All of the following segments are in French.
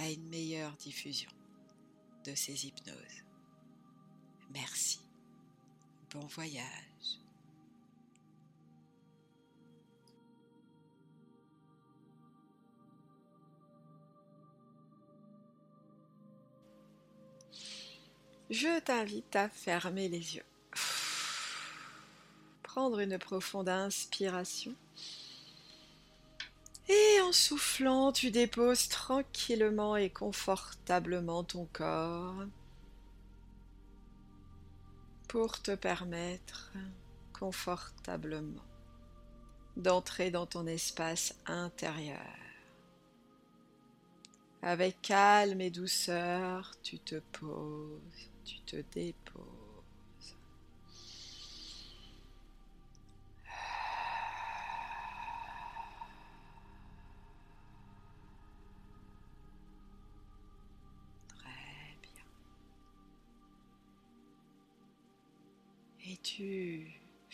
à une meilleure diffusion de ces hypnoses. Merci. Bon voyage. Je t'invite à fermer les yeux. Prendre une profonde inspiration et en soufflant, tu déposes tranquillement et confortablement ton corps pour te permettre confortablement d'entrer dans ton espace intérieur. Avec calme et douceur, tu te poses, tu te déposes.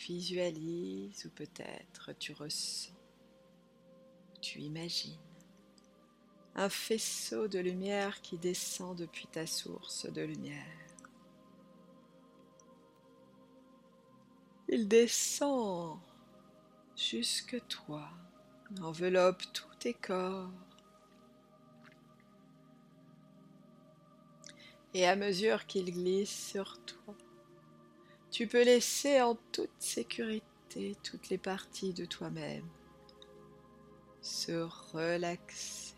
Visualises ou peut-être tu ressens, tu imagines un faisceau de lumière qui descend depuis ta source de lumière. Il descend jusque toi, enveloppe tous tes corps. Et à mesure qu'il glisse sur toi, tu peux laisser en toute sécurité toutes les parties de toi-même se relaxer.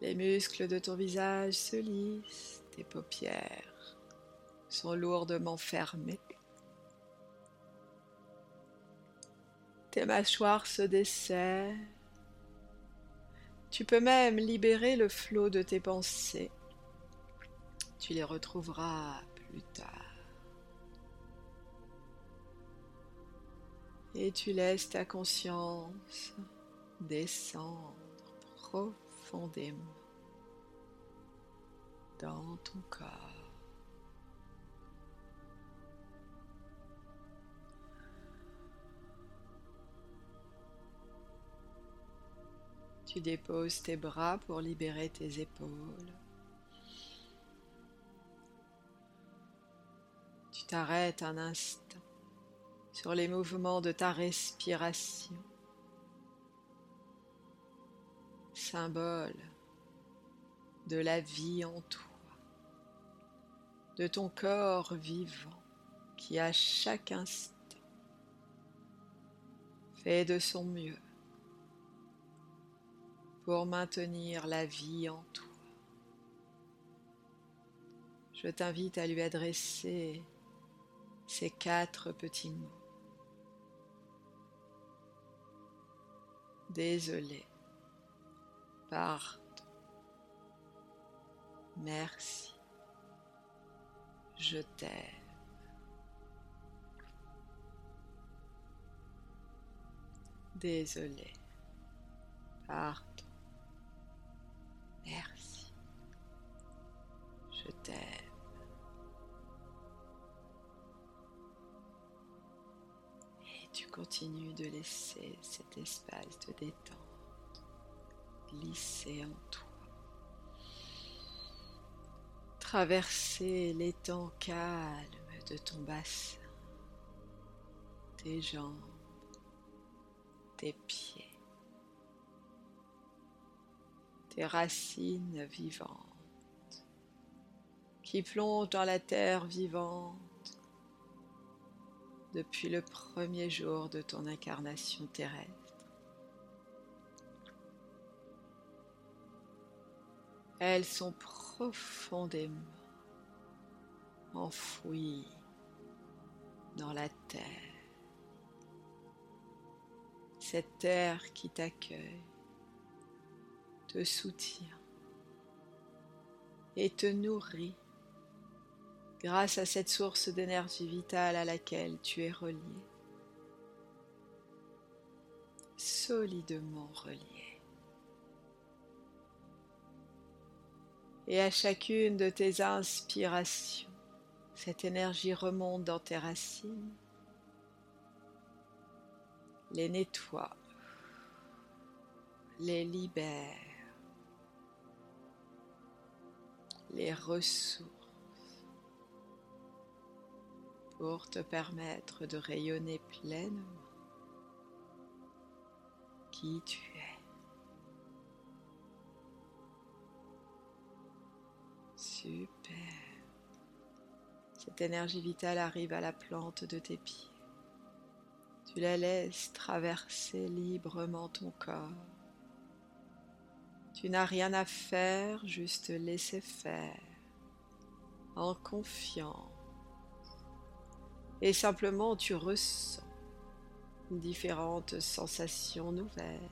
Les muscles de ton visage se lissent, tes paupières sont lourdement fermées. Tes mâchoires se desserrent. Tu peux même libérer le flot de tes pensées tu les retrouveras plus tard. Et tu laisses ta conscience descendre profondément dans ton corps. Tu déposes tes bras pour libérer tes épaules. T'arrêtes un instant sur les mouvements de ta respiration, symbole de la vie en toi, de ton corps vivant qui à chaque instant fait de son mieux pour maintenir la vie en toi. Je t'invite à lui adresser ces quatre petits mots. Désolé. Pardon. Merci. Je t'aime. Désolé. Pardon. Tu continues de laisser cet espace de détente glisser en toi. Traverser l'étang calme de ton bassin, tes jambes, tes pieds, tes racines vivantes qui plongent dans la terre vivante depuis le premier jour de ton incarnation terrestre. Elles sont profondément enfouies dans la terre. Cette terre qui t'accueille te soutient et te nourrit grâce à cette source d'énergie vitale à laquelle tu es relié, solidement relié. Et à chacune de tes inspirations, cette énergie remonte dans tes racines, les nettoie, les libère, les ressources pour te permettre de rayonner pleinement qui tu es. Super. Cette énergie vitale arrive à la plante de tes pieds. Tu la laisses traverser librement ton corps. Tu n'as rien à faire, juste laisser faire, en confiance. Et simplement tu ressens différentes sensations nouvelles,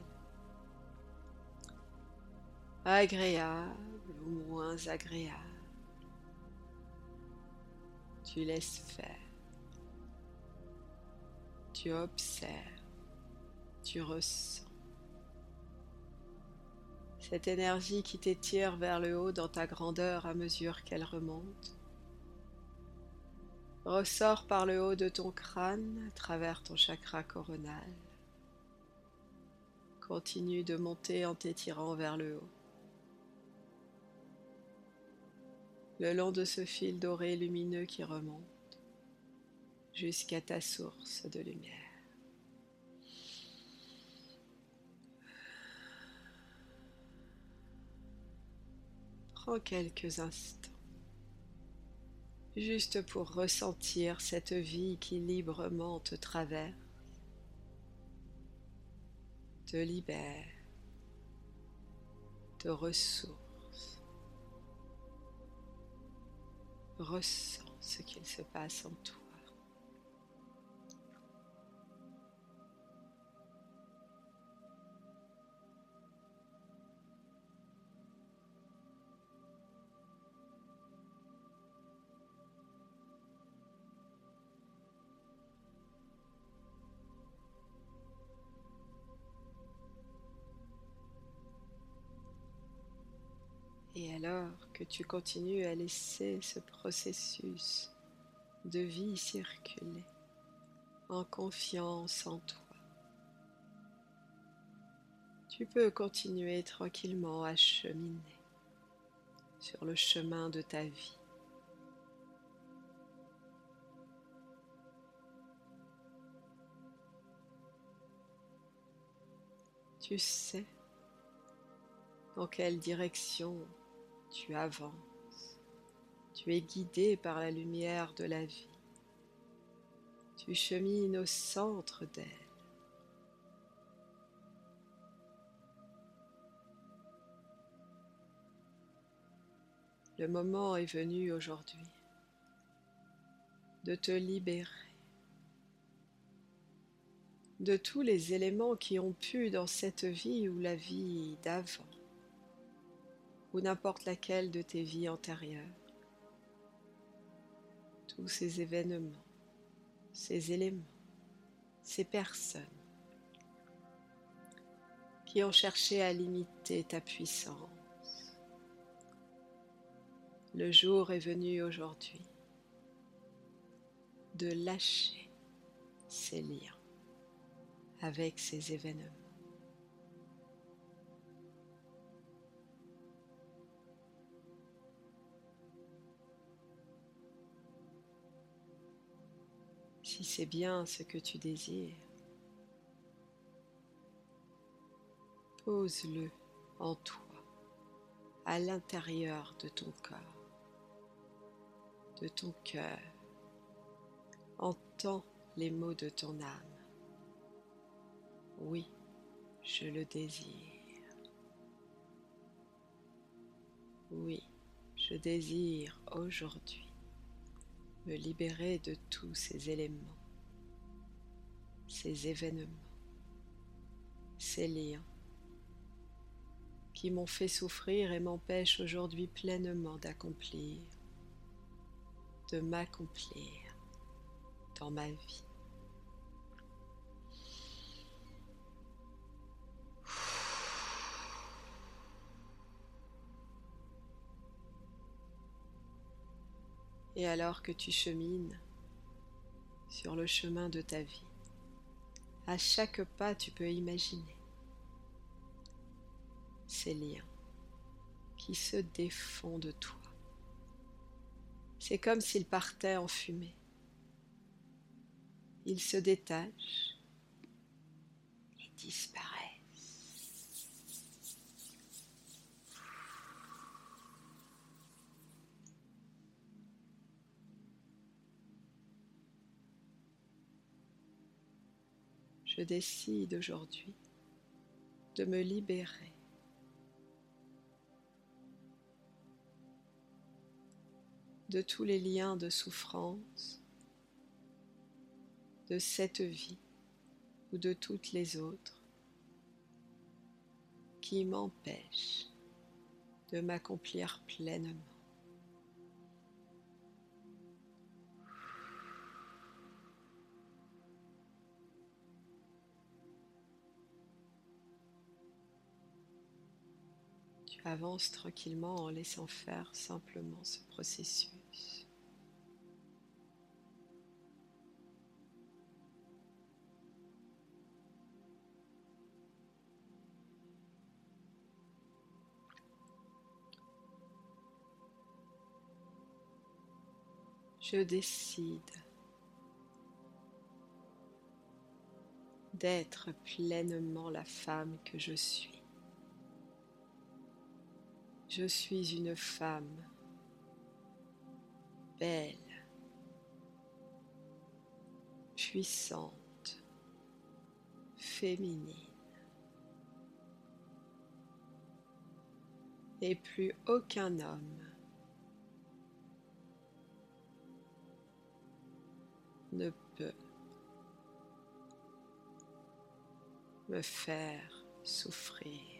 agréables ou moins agréables. Tu laisses faire. Tu observes. Tu ressens. Cette énergie qui t'étire vers le haut dans ta grandeur à mesure qu'elle remonte ressort par le haut de ton crâne à travers ton chakra coronal. Continue de monter en t'étirant vers le haut. Le long de ce fil doré lumineux qui remonte jusqu'à ta source de lumière. Prends quelques instants juste pour ressentir cette vie qui librement te traverse, te libère, te ressource. Ressens ce qu'il se passe en toi. Et alors que tu continues à laisser ce processus de vie circuler en confiance en toi, tu peux continuer tranquillement à cheminer sur le chemin de ta vie. Tu sais dans quelle direction tu avances, tu es guidé par la lumière de la vie, tu chemines au centre d'elle. Le moment est venu aujourd'hui de te libérer de tous les éléments qui ont pu dans cette vie ou la vie d'avant ou n'importe laquelle de tes vies antérieures. Tous ces événements, ces éléments, ces personnes qui ont cherché à limiter ta puissance. Le jour est venu aujourd'hui de lâcher ces liens avec ces événements. C'est bien ce que tu désires, pose-le en toi, à l'intérieur de ton corps, de ton cœur. Entends les mots de ton âme. Oui, je le désire. Oui, je désire aujourd'hui me libérer de tous ces éléments, ces événements, ces liens qui m'ont fait souffrir et m'empêchent aujourd'hui pleinement d'accomplir, de m'accomplir dans ma vie. Et alors que tu chemines sur le chemin de ta vie, à chaque pas tu peux imaginer ces liens qui se défont de toi. C'est comme s'ils partaient en fumée. Ils se détachent et disparaissent. Je décide aujourd'hui de me libérer de tous les liens de souffrance de cette vie ou de toutes les autres qui m'empêchent de m'accomplir pleinement. Tu avances tranquillement en laissant faire simplement ce processus. je décide d'être pleinement la femme que je suis. Je suis une femme. Belle, puissante, féminine. Et plus aucun homme. Ne peut. Me faire souffrir.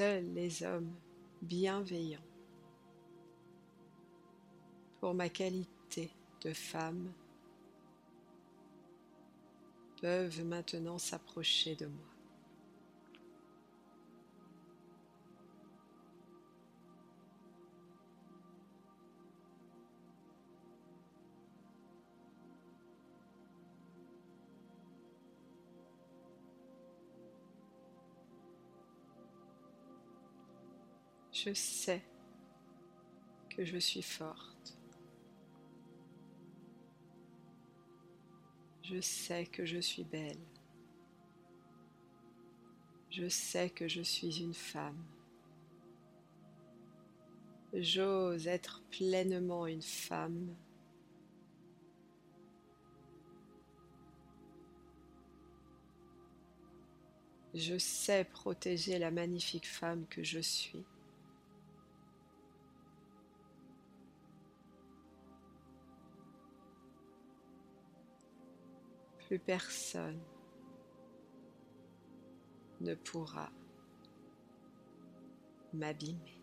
Seuls les hommes bienveillants pour ma qualité de femme peuvent maintenant s'approcher de moi. Je sais que je suis forte. Je sais que je suis belle. Je sais que je suis une femme. J'ose être pleinement une femme. Je sais protéger la magnifique femme que je suis. Plus personne ne pourra m'abîmer.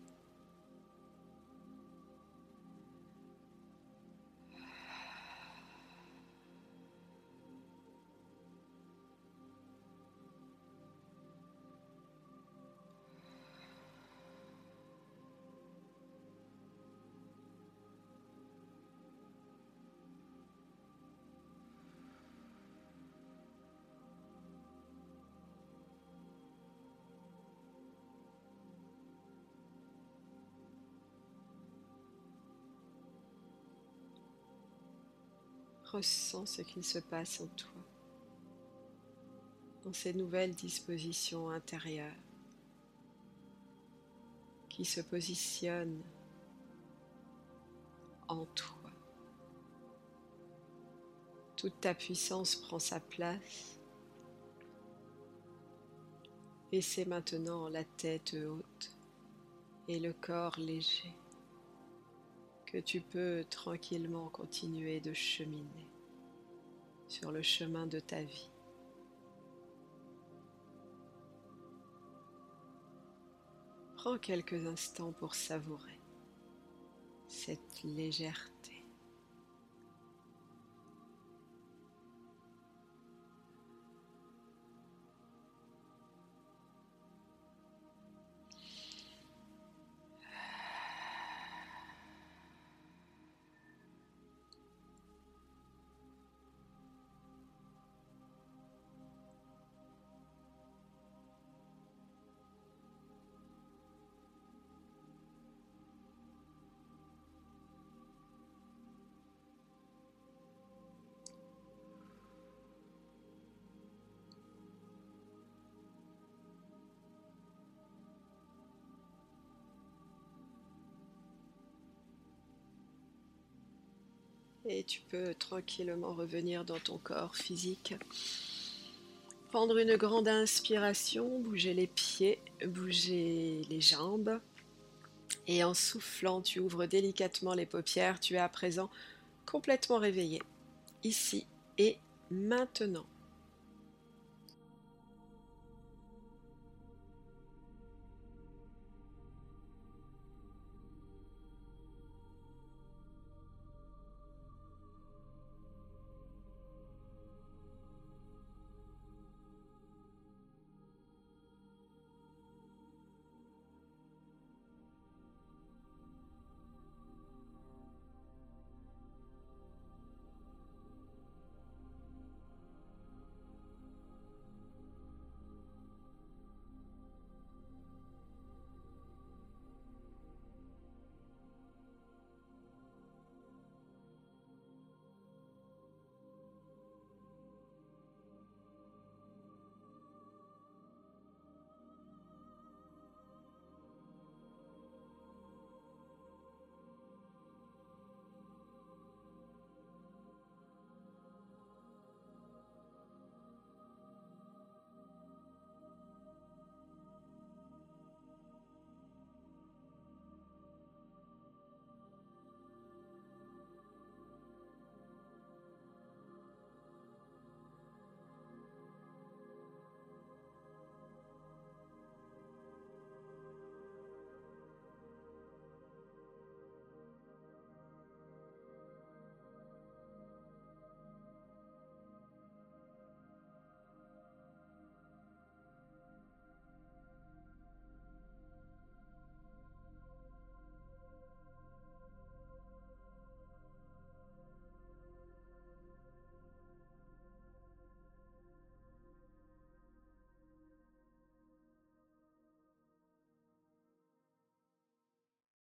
Ressens ce qu'il se passe en toi, dans ces nouvelles dispositions intérieures qui se positionnent en toi. Toute ta puissance prend sa place et c'est maintenant la tête haute et le corps léger que tu peux tranquillement continuer de cheminer sur le chemin de ta vie. Prends quelques instants pour savourer cette légèreté. Et tu peux tranquillement revenir dans ton corps physique. Prendre une grande inspiration, bouger les pieds, bouger les jambes. Et en soufflant, tu ouvres délicatement les paupières. Tu es à présent complètement réveillé, ici et maintenant.